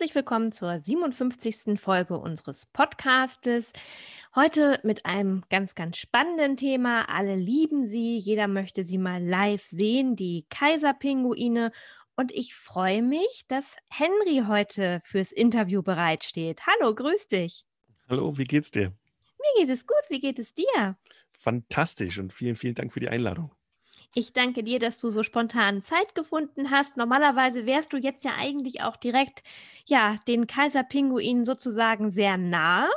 Herzlich willkommen zur 57. Folge unseres Podcastes. Heute mit einem ganz, ganz spannenden Thema. Alle lieben sie, jeder möchte sie mal live sehen, die Kaiserpinguine. Und ich freue mich, dass Henry heute fürs Interview bereitsteht. Hallo, grüß dich. Hallo, wie geht's dir? Mir geht es gut, wie geht es dir? Fantastisch und vielen, vielen Dank für die Einladung. Ich danke dir, dass du so spontan Zeit gefunden hast. Normalerweise wärst du jetzt ja eigentlich auch direkt, ja, den Kaiserpinguinen sozusagen sehr nah.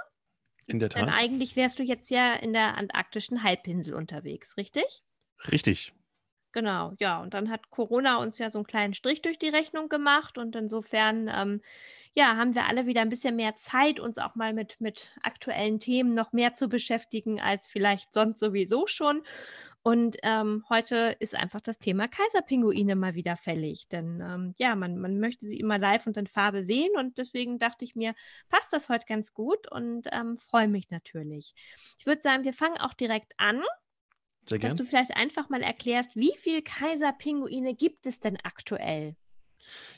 In der Tat. Denn eigentlich wärst du jetzt ja in der antarktischen Halbinsel unterwegs, richtig? Richtig. Genau, ja. Und dann hat Corona uns ja so einen kleinen Strich durch die Rechnung gemacht. Und insofern, ähm, ja, haben wir alle wieder ein bisschen mehr Zeit, uns auch mal mit, mit aktuellen Themen noch mehr zu beschäftigen, als vielleicht sonst sowieso schon. Und ähm, heute ist einfach das Thema Kaiserpinguine mal wieder fällig. Denn ähm, ja, man, man möchte sie immer live und in Farbe sehen. Und deswegen dachte ich mir, passt das heute ganz gut und ähm, freue mich natürlich. Ich würde sagen, wir fangen auch direkt an. Sehr gerne. Dass du vielleicht einfach mal erklärst, wie viele Kaiserpinguine gibt es denn aktuell?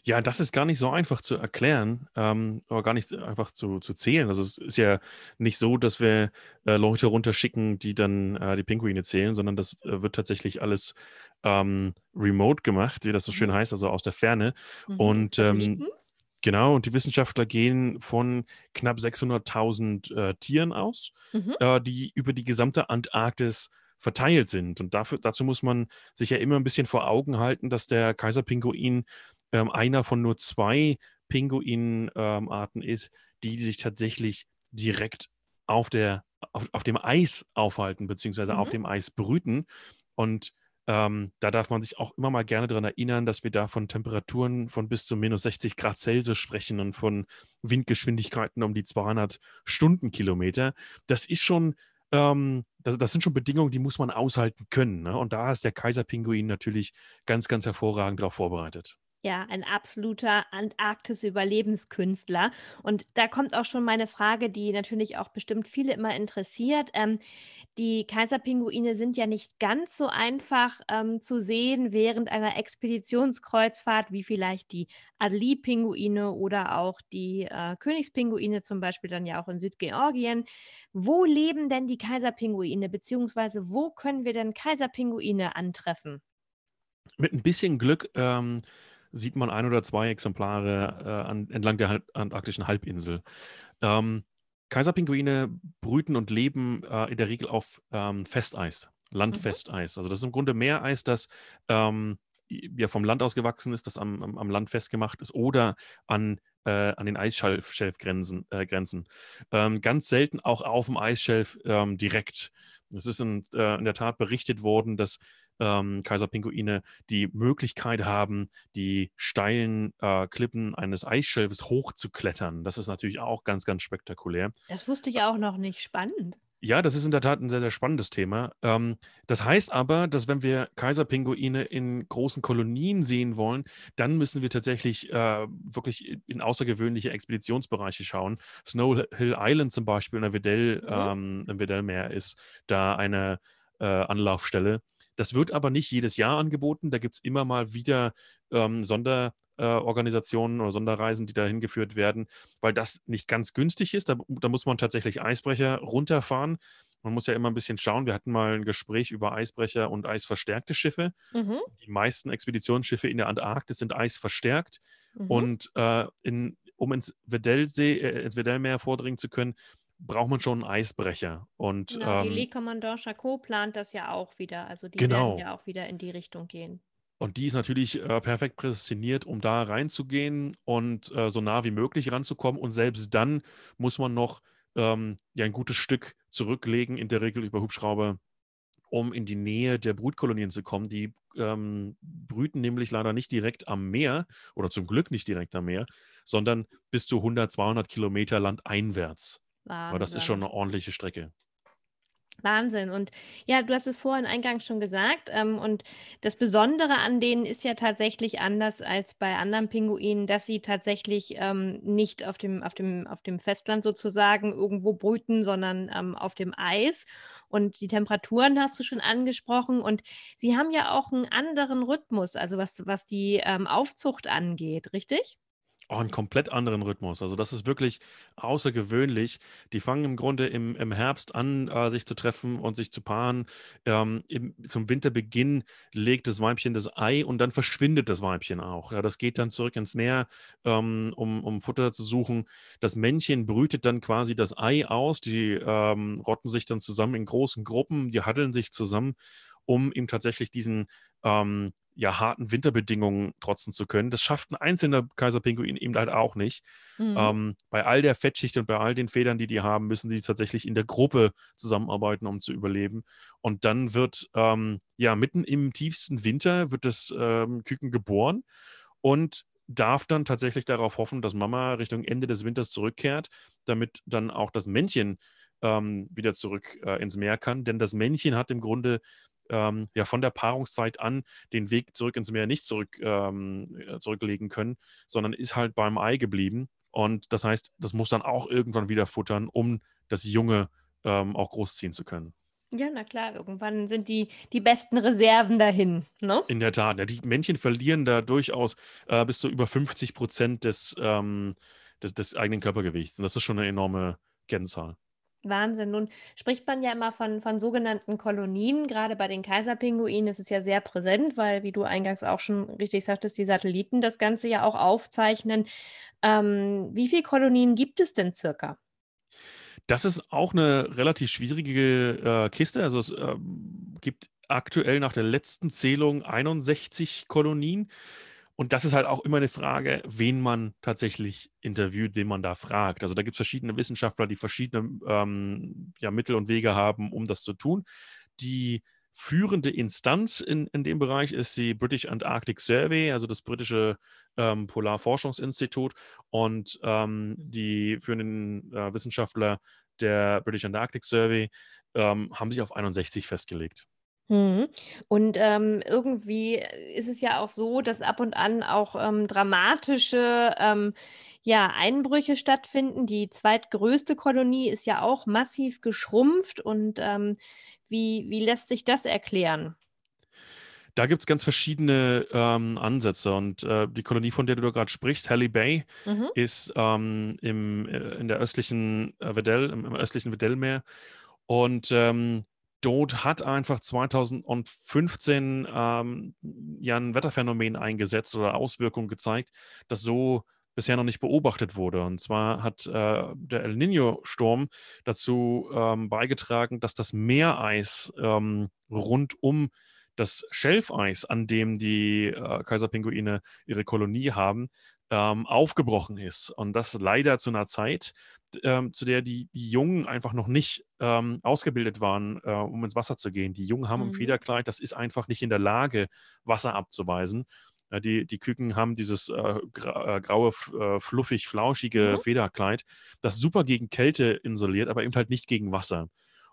Ja, das ist gar nicht so einfach zu erklären, ähm, oder gar nicht einfach zu, zu zählen. Also es ist ja nicht so, dass wir äh, Leute runterschicken, die dann äh, die Pinguine zählen, sondern das äh, wird tatsächlich alles ähm, remote gemacht, wie das so schön mhm. heißt, also aus der Ferne. Mhm. Und ähm, genau, und die Wissenschaftler gehen von knapp 600.000 äh, Tieren aus, mhm. Äh, die über die gesamte Antarktis verteilt sind. Und dafür, dazu muss man sich ja immer ein bisschen vor Augen halten, dass der Kaiserpinguin ähm, einer von nur zwei Pinguinarten ähm, ist, die sich tatsächlich direkt auf, der, auf, auf dem Eis aufhalten, beziehungsweise mhm. auf dem Eis brüten. Und ähm, da darf man sich auch immer mal gerne daran erinnern, dass wir da von Temperaturen von bis zu minus 60 Grad Celsius sprechen und von Windgeschwindigkeiten um die 200 Stundenkilometer. Das ist schon, ähm, das, das, sind schon Bedingungen, die muss man aushalten können. Ne? Und da ist der Kaiserpinguin natürlich ganz, ganz hervorragend darauf vorbereitet. Ja, ein absoluter Antarktis-Überlebenskünstler. Und da kommt auch schon meine Frage, die natürlich auch bestimmt viele immer interessiert. Ähm, die Kaiserpinguine sind ja nicht ganz so einfach ähm, zu sehen während einer Expeditionskreuzfahrt wie vielleicht die Adelie-Pinguine oder auch die äh, Königspinguine, zum Beispiel dann ja auch in Südgeorgien. Wo leben denn die Kaiserpinguine, beziehungsweise wo können wir denn Kaiserpinguine antreffen? Mit ein bisschen Glück ähm, sieht man ein oder zwei Exemplare äh, an, entlang der antarktischen Halbinsel. Ähm, Kaiserpinguine brüten und leben äh, in der Regel auf ähm, Festeis, Landfesteis. Mhm. Also das ist im Grunde Meereis, das ähm, ja vom Land aus gewachsen ist, das am, am, am Land festgemacht ist oder an, äh, an den Eisschelfgrenzen. Äh, Grenzen. Ähm, ganz selten auch auf dem Eisschelf ähm, direkt. Es ist in, äh, in der Tat berichtet worden, dass ähm, Kaiserpinguine die Möglichkeit haben, die steilen äh, Klippen eines Eisschelfes hochzuklettern. Das ist natürlich auch ganz, ganz spektakulär. Das wusste ich auch noch nicht. Spannend. Ja, das ist in der Tat ein sehr, sehr spannendes Thema. Ähm, das heißt aber, dass wenn wir Kaiserpinguine in großen Kolonien sehen wollen, dann müssen wir tatsächlich äh, wirklich in außergewöhnliche Expeditionsbereiche schauen. Snow Hill Island zum Beispiel in der Weddell, mhm. ähm, im Weddellmeer ist da eine äh, Anlaufstelle. Das wird aber nicht jedes Jahr angeboten. Da gibt es immer mal wieder ähm, Sonderorganisationen äh, oder Sonderreisen, die da hingeführt werden, weil das nicht ganz günstig ist. Da, da, muss man tatsächlich Eisbrecher runterfahren. Man muss ja immer ein bisschen schauen. Wir hatten mal ein Gespräch über Eisbrecher und eisverstärkte Schiffe. Mhm. Die meisten Expeditionsschiffe in der Antarktis sind eisverstärkt. Mhm. Und äh, in, um ins Weddellsee, äh, ins Weddellmeer vordringen zu können, braucht man schon einen Eisbrecher. Und, genau, ähm, die Le Commandant Charcot plant das ja auch wieder. Also die genau. werden ja auch wieder in die Richtung gehen. Und die ist natürlich äh, perfekt prädestiniert, um da reinzugehen und äh, so nah wie möglich ranzukommen. Und selbst dann muss man noch ähm, ja, ein gutes Stück zurücklegen, in der Regel über Hubschrauber, um in die Nähe der Brutkolonien zu kommen. Die ähm, brüten nämlich leider nicht direkt am Meer oder zum Glück nicht direkt am Meer, sondern bis zu 100, 200 Kilometer landeinwärts. Aber das ist schon eine ordentliche Strecke. Wahnsinn. Und ja, du hast es vorhin eingangs schon gesagt. Ähm, und das Besondere an denen ist ja tatsächlich anders als bei anderen Pinguinen, dass sie tatsächlich ähm, nicht auf dem, auf, dem, auf dem Festland sozusagen irgendwo brüten, sondern ähm, auf dem Eis. Und die Temperaturen hast du schon angesprochen. Und sie haben ja auch einen anderen Rhythmus, also was, was die ähm, Aufzucht angeht, richtig? Oh, einen komplett anderen Rhythmus. Also das ist wirklich außergewöhnlich. Die fangen im Grunde im, im Herbst an, äh, sich zu treffen und sich zu paaren. Ähm, im, zum Winterbeginn legt das Weibchen das Ei und dann verschwindet das Weibchen auch. Ja, das geht dann zurück ins Meer, ähm, um, um Futter zu suchen. Das Männchen brütet dann quasi das Ei aus. Die ähm, rotten sich dann zusammen in großen Gruppen, die haddeln sich zusammen, um ihm tatsächlich diesen ähm, ja, harten Winterbedingungen trotzen zu können. Das schafft ein einzelner Kaiserpinguin eben halt auch nicht. Mhm. Ähm, bei all der Fettschicht und bei all den Federn, die die haben, müssen sie tatsächlich in der Gruppe zusammenarbeiten, um zu überleben. Und dann wird, ähm, ja, mitten im tiefsten Winter wird das ähm, Küken geboren und darf dann tatsächlich darauf hoffen, dass Mama Richtung Ende des Winters zurückkehrt, damit dann auch das Männchen ähm, wieder zurück äh, ins Meer kann. Denn das Männchen hat im Grunde ähm, ja von der Paarungszeit an den Weg zurück ins Meer nicht zurück, ähm, äh, zurücklegen können, sondern ist halt beim Ei geblieben. Und das heißt, das muss dann auch irgendwann wieder futtern, um das Junge ähm, auch großziehen zu können. Ja, na klar, irgendwann sind die, die besten Reserven dahin. Ne? In der Tat. Ja, die Männchen verlieren da durchaus äh, bis zu über 50 Prozent des, ähm, des, des eigenen Körpergewichts. Und das ist schon eine enorme Kennzahl. Wahnsinn. Nun spricht man ja immer von, von sogenannten Kolonien. Gerade bei den Kaiserpinguinen ist es ja sehr präsent, weil, wie du eingangs auch schon richtig sagtest, die Satelliten das Ganze ja auch aufzeichnen. Ähm, wie viele Kolonien gibt es denn circa? Das ist auch eine relativ schwierige äh, Kiste. Also es äh, gibt aktuell nach der letzten Zählung 61 Kolonien. Und das ist halt auch immer eine Frage, wen man tatsächlich interviewt, wen man da fragt. Also da gibt es verschiedene Wissenschaftler, die verschiedene ähm, ja, Mittel und Wege haben, um das zu tun. Die führende Instanz in, in dem Bereich ist die British Antarctic Survey, also das britische ähm, Polarforschungsinstitut. Und ähm, die führenden äh, Wissenschaftler der British Antarctic Survey ähm, haben sich auf 61 festgelegt. Mhm. Und, ähm, irgendwie ist es ja auch so, dass ab und an auch, ähm, dramatische, ähm, ja, Einbrüche stattfinden. Die zweitgrößte Kolonie ist ja auch massiv geschrumpft und, ähm, wie wie lässt sich das erklären? Da gibt es ganz verschiedene, ähm, Ansätze und, äh, die Kolonie, von der du da grad sprichst, Halley Bay, Mhm. ist, ähm, im äh, in der östlichen, äh, Weddell im im östlichen Weddellmeer und, ähm dort hat einfach 2015 ähm, ja ein Wetterphänomen eingesetzt oder Auswirkungen gezeigt, das so bisher noch nicht beobachtet wurde. Und zwar hat äh, der El Nino-Sturm dazu ähm, beigetragen, dass das Meereis ähm, rund um das Schelfeis, an dem die äh, Kaiserpinguine ihre Kolonie haben, ähm, aufgebrochen ist. Und das leider zu einer Zeit, ähm, zu der die, die Jungen einfach noch nicht ähm, ausgebildet waren, äh, um ins Wasser zu gehen. Die Jungen haben mhm. im Federkleid, das ist einfach nicht in der Lage, Wasser abzuweisen. Ja, die, die Küken haben dieses äh, gra äh, graue, äh, fluffig, flauschige mhm. Federkleid, das super gegen Kälte isoliert, aber eben halt nicht gegen Wasser.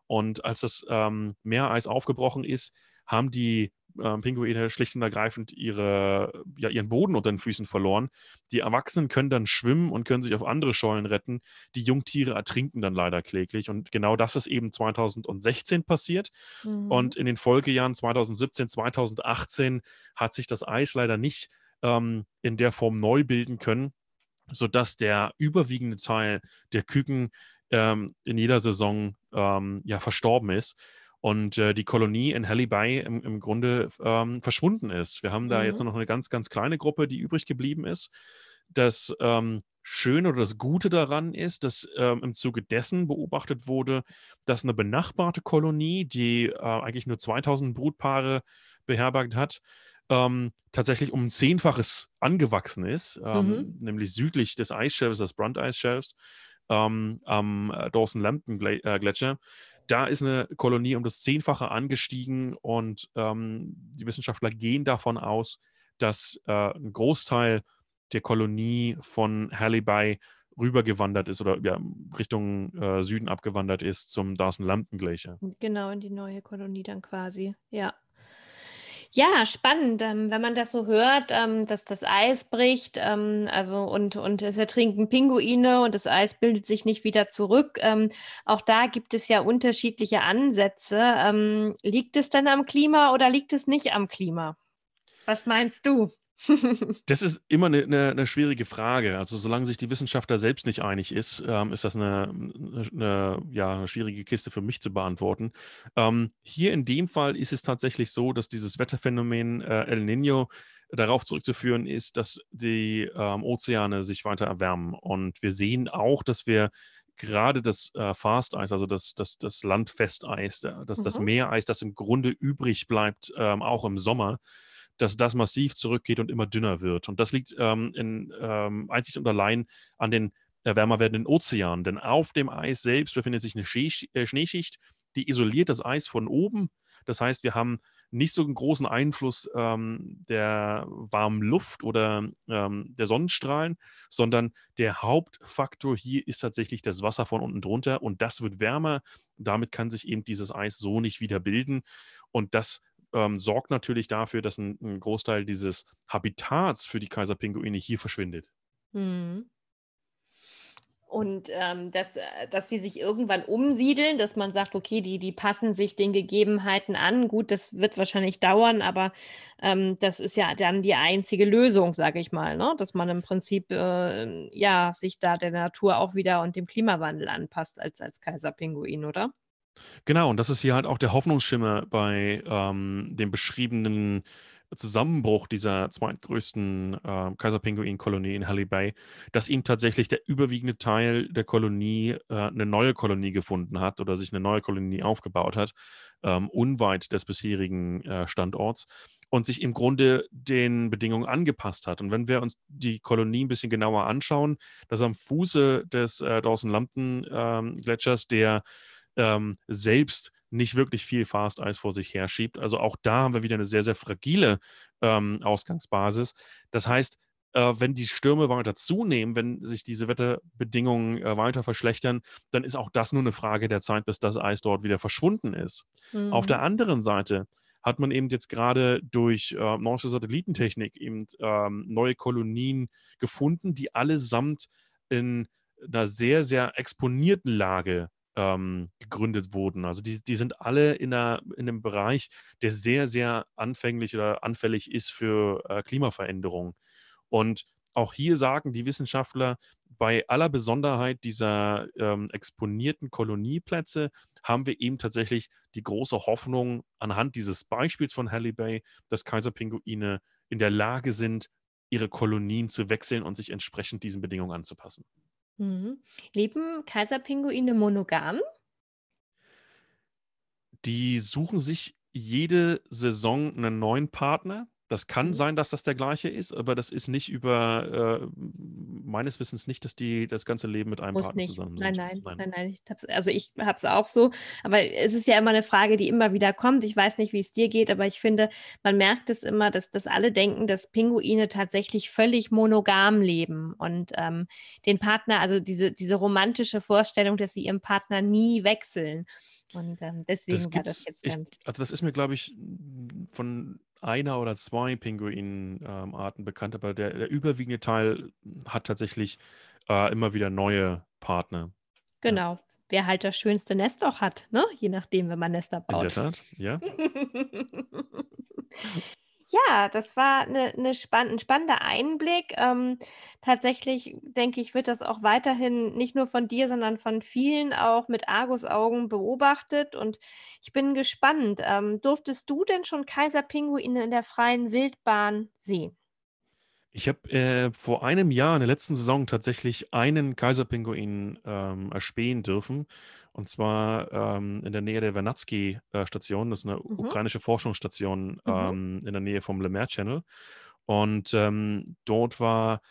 Und als das ähm, Meereis aufgebrochen ist, haben die äh, Pinguine schlicht und ergreifend ihre, ja, ihren Boden unter den Füßen verloren. Die Erwachsenen können dann schwimmen und können sich auf andere Schollen retten. Die Jungtiere ertrinken dann leider kläglich. Und genau das ist eben 2016 passiert. Mhm. Und in den Folgejahren 2017, 2018 hat sich das Eis leider nicht ähm, in der Form neu bilden können, sodass der überwiegende Teil der Küken ähm, in jeder Saison ähm, ja verstorben ist und äh, die Kolonie in Halley Bay im, im Grunde ähm, verschwunden ist. Wir haben da mhm. jetzt noch eine ganz, ganz kleine Gruppe, die übrig geblieben ist. Das ähm, Schöne oder das Gute daran ist, dass ähm, im Zuge dessen beobachtet wurde, dass eine benachbarte Kolonie, die äh, eigentlich nur 2000 Brutpaare beherbergt hat, ähm, tatsächlich um ein Zehnfaches angewachsen ist, ähm, mhm. nämlich südlich des Eisschelfs, des Brunt Eisschelfs, ähm, am äh, Dawson-Lambton-Gletscher. Da ist eine Kolonie um das Zehnfache angestiegen und ähm, die Wissenschaftler gehen davon aus, dass äh, ein Großteil der Kolonie von Halley Bay rübergewandert ist oder ja, Richtung äh, Süden abgewandert ist zum Dawson Lambton Glacier. Genau, in die neue Kolonie dann quasi, ja. Ja, spannend, ähm, wenn man das so hört, ähm, dass das Eis bricht, ähm, also und, und es ertrinken Pinguine und das Eis bildet sich nicht wieder zurück. Ähm, auch da gibt es ja unterschiedliche Ansätze. Ähm, liegt es denn am Klima oder liegt es nicht am Klima? Was meinst du? Das ist immer eine, eine, eine, schwierige Frage. Also solange sich die Wissenschaftler selbst nicht einig ist, ähm, ist das eine, eine, ja, schwierige Kiste für mich zu beantworten. Ähm, hier in dem Fall ist es tatsächlich so, dass dieses Wetterphänomen äh, El Nino darauf zurückzuführen ist, dass die ähm, Ozeane sich weiter erwärmen. Und wir sehen auch, dass wir gerade das äh, Fast Eis, also das, das, das Landfesteis, das, mhm. das Meereis, das im Grunde übrig bleibt, ähm, auch im Sommer, dass das massiv zurückgeht und immer dünner wird. Und das liegt ähm, in, ähm, einzig und allein an den äh, wärmer werdenden Ozeanen. Denn auf dem Eis selbst befindet sich eine äh, Schneeschicht, die isoliert das Eis von oben. Das heißt, wir haben nicht so einen großen Einfluss ähm, der warmen Luft oder ähm, der Sonnenstrahlen, sondern der Hauptfaktor hier ist tatsächlich das Wasser von unten drunter und das wird wärmer. Damit kann sich eben dieses Eis so nicht wieder bilden und das ähm, sorgt natürlich dafür, dass ein, ein, Großteil dieses Habitats für die Kaiserpinguine hier verschwindet. Mhm. Und ähm, dass, äh, dass sie sich irgendwann umsiedeln, dass man sagt, okay, die, die passen sich den Gegebenheiten an. Gut, das wird wahrscheinlich dauern, aber ähm, das ist ja dann die einzige Lösung, sage ich mal, ne? dass man im Prinzip äh, ja, sich da der Natur auch wieder und dem Klimawandel anpasst als, als Kaiserpinguin, oder? Genau, und das ist hier halt auch der Hoffnungsschimmer bei ähm, dem beschriebenen Zusammenbruch dieser zweitgrößten äh, Kaiserpinguin-Kolonie in Halley Bay, dass ihm tatsächlich der überwiegende Teil der Kolonie äh, eine neue Kolonie gefunden hat oder sich eine neue Kolonie aufgebaut hat, ähm, unweit des bisherigen äh, Standorts und sich im Grunde den Bedingungen angepasst hat. Und wenn wir uns die Kolonie ein bisschen genauer anschauen, dass am Fuße des äh, Dawson-Lambton-Gletschers, ähm, der ähm, selbst nicht wirklich viel Fast Eis vor sich herschiebt. Also auch da haben wir wieder eine sehr, sehr fragile ähm, Ausgangsbasis. Das heißt, äh, wenn die Stürme weiter zunehmen, wenn sich diese Wetterbedingungen äh, weiter verschlechtern, dann ist auch das nur eine Frage der Zeit, bis das Eis dort wieder verschwunden ist. Mhm. Auf der anderen Seite hat man eben jetzt gerade durch äh, neue Satellitentechnik eben ähm, neue Kolonien gefunden, die allesamt in einer sehr, sehr exponierten Lage ähm, gegründet wurden. Also die, die sind alle in, einer, in einem Bereich, der sehr, sehr anfänglich oder anfällig ist für äh, Klimaveränderungen. Und auch hier sagen die Wissenschaftler, bei aller Besonderheit dieser ähm, exponierten Kolonieplätze haben wir eben tatsächlich die große Hoffnung anhand dieses Beispiels von Halley Bay, dass Kaiserpinguine in der Lage sind, ihre Kolonien zu wechseln und sich entsprechend diesen Bedingungen anzupassen. Mhm. Leben Kaiserpinguine monogam? Die suchen sich jede Saison einen neuen Partner. Das kann mhm. sein, dass das der gleiche ist, aber das ist nicht über, äh, meines Wissens nicht, dass die das ganze Leben mit einem Muss Partner nicht. zusammen Nein, sind. nein, nein, nein. nein. Ich hab's, also ich habe es auch so, aber es ist ja immer eine Frage, die immer wieder kommt. Ich weiß nicht, wie es dir geht, aber ich finde, man merkt es immer, dass, dass alle denken, dass Pinguine tatsächlich völlig monogam leben und ähm, den Partner, also diese, diese romantische Vorstellung, dass sie ihren Partner nie wechseln. Und ähm, deswegen das war das jetzt. Ich, also das ist mir, glaube ich, von einer oder zwei Pinguinarten ähm, bekannt, aber der, der, überwiegende Teil hat tatsächlich äh, immer wieder neue Partner. Genau. Ja. Wer halt das schönste Nest auch hat, ne? Je nachdem, wenn man Nester baut. In der Tat, ja. Ja, das war 'ne 'ne spann 'n spannender Einblick. Ähm, tatsächlich denke ich, wird das auch weiterhin nicht nur von dir, sondern von vielen auch mit Argusaugen beobachtet und ich bin gespannt. Ähm, durftest du denn schon Kaiserpinguine in der freien Wildbahn sehen? Ich habe äh, vor einem Jahr in der letzten Saison tatsächlich einen Kaiserpinguin ähm, erspähen dürfen. Und zwar ähm, in der Nähe der Vernadsky-Station. Das ist eine mhm. ukrainische Forschungsstation mhm. ähm, in der Nähe vom Le Maire Channel. Und ähm, dort war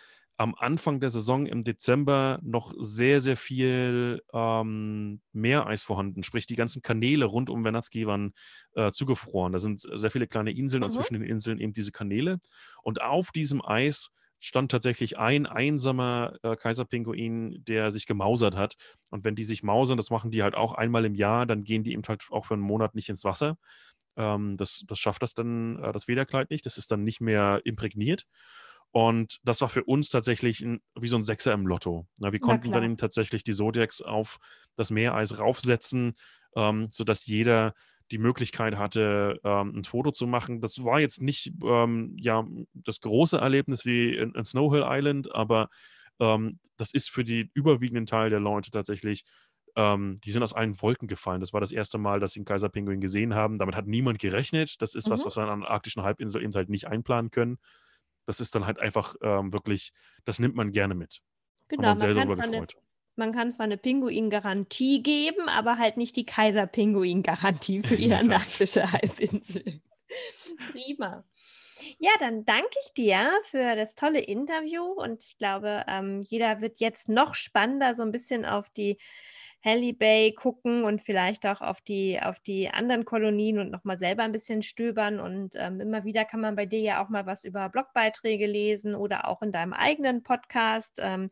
am Anfang der Saison im Dezember noch sehr, sehr viel ähm, Meereis vorhanden. Sprich, die ganzen Kanäle rund um Vernadsky waren äh, zugefroren. Da sind sehr viele kleine Inseln mhm. und zwischen den Inseln eben diese Kanäle. Und auf diesem Eis stand tatsächlich ein einsamer äh, Kaiserpinguin, der sich gemausert hat. Und wenn die sich mausern, das machen die halt auch einmal im Jahr, dann gehen die eben halt auch für einen Monat nicht ins Wasser. Ähm, das, das schafft das dann, äh, das Federkleid nicht. Das ist dann nicht mehr imprägniert. Und das war für uns tatsächlich ein, wie so ein Sechser im Lotto. Na, wir konnten dann eben tatsächlich die Zodiacs auf das Meereis raufsetzen, ähm, sodass jeder die Möglichkeit hatte, ähm, ein Foto zu machen. Das war jetzt nicht ähm, ja, das große Erlebnis wie in, in Snow Hill Island, aber ähm, das ist für den überwiegenden Teil der Leute tatsächlich, ähm, die sind aus allen Wolken gefallen. Das war das erste Mal, dass sie einen Kaiserpinguin gesehen haben. Damit hat niemand gerechnet. Das ist mhm. was, was wir an der arktischen Halbinsel eben halt nicht einplanen können. Das ist dann halt einfach ähm, wirklich, das nimmt man gerne mit. Genau, man, sehr kann eine, man kann zwar eine Pinguin-Garantie geben, aber halt nicht die Kaiser-Pinguin-Garantie für die antarktische Halbinsel. Prima. Ja, dann danke ich dir für das tolle Interview und ich glaube, ähm, jeder wird jetzt noch spannender so ein bisschen auf die Halley Bay gucken und vielleicht auch auf die, auf die anderen Kolonien und nochmal selber ein bisschen stöbern. Und ähm, immer wieder kann man bei dir ja auch mal was über Blogbeiträge lesen oder auch in deinem eigenen Podcast. Ähm,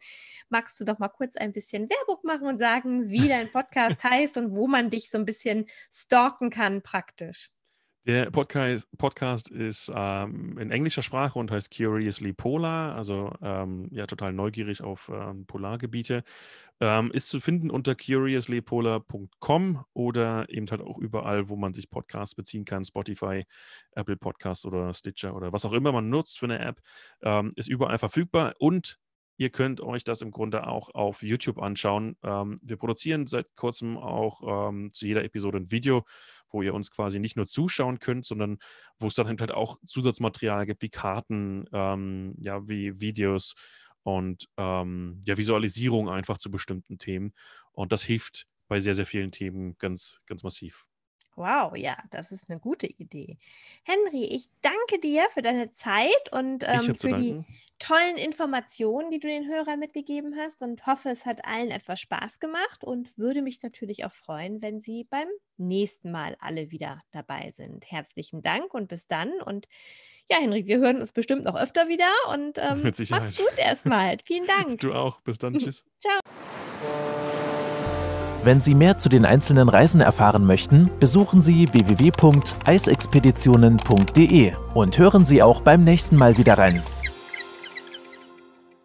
magst du doch mal kurz ein bisschen Werbung machen und sagen, wie dein Podcast heißt und wo man dich so ein bisschen stalken kann praktisch? Der Podcast, Podcast ist ähm, in englischer Sprache und heißt Curiously Polar, also ähm, ja total neugierig auf ähm, Polargebiete. Ähm, ist zu finden unter curiouslypolar.com oder eben halt auch überall, wo man sich Podcasts beziehen kann, Spotify, Apple Podcasts oder Stitcher oder was auch immer man nutzt für eine App, ähm, ist überall verfügbar und Ihr könnt euch das im Grunde auch auf YouTube anschauen. Ähm, wir produzieren seit kurzem auch ähm, zu jeder Episode ein Video, wo ihr uns quasi nicht nur zuschauen könnt, sondern wo es dann halt auch Zusatzmaterial gibt, wie Karten, ähm, ja, wie Videos und ähm, ja, Visualisierung einfach zu bestimmten Themen. Und das hilft bei sehr, sehr vielen Themen ganz, ganz massiv. Wow, ja, das ist eine gute Idee. Henry, ich danke dir für deine Zeit und ähm, für die tollen Informationen, die du den Hörern mitgegeben hast und hoffe, es hat allen etwas Spaß gemacht und würde mich natürlich auch freuen, wenn Sie beim nächsten Mal alle wieder dabei sind. Herzlichen Dank und bis dann. Und ja, Henry, wir hören uns bestimmt noch öfter wieder und ähm, mach's gut erstmal. Vielen Dank. Du auch. Bis dann. Tschüss. Ciao. Wenn Sie mehr zu den einzelnen Reisen erfahren möchten, besuchen Sie www.eisexpeditionen.de und hören Sie auch beim nächsten Mal wieder rein.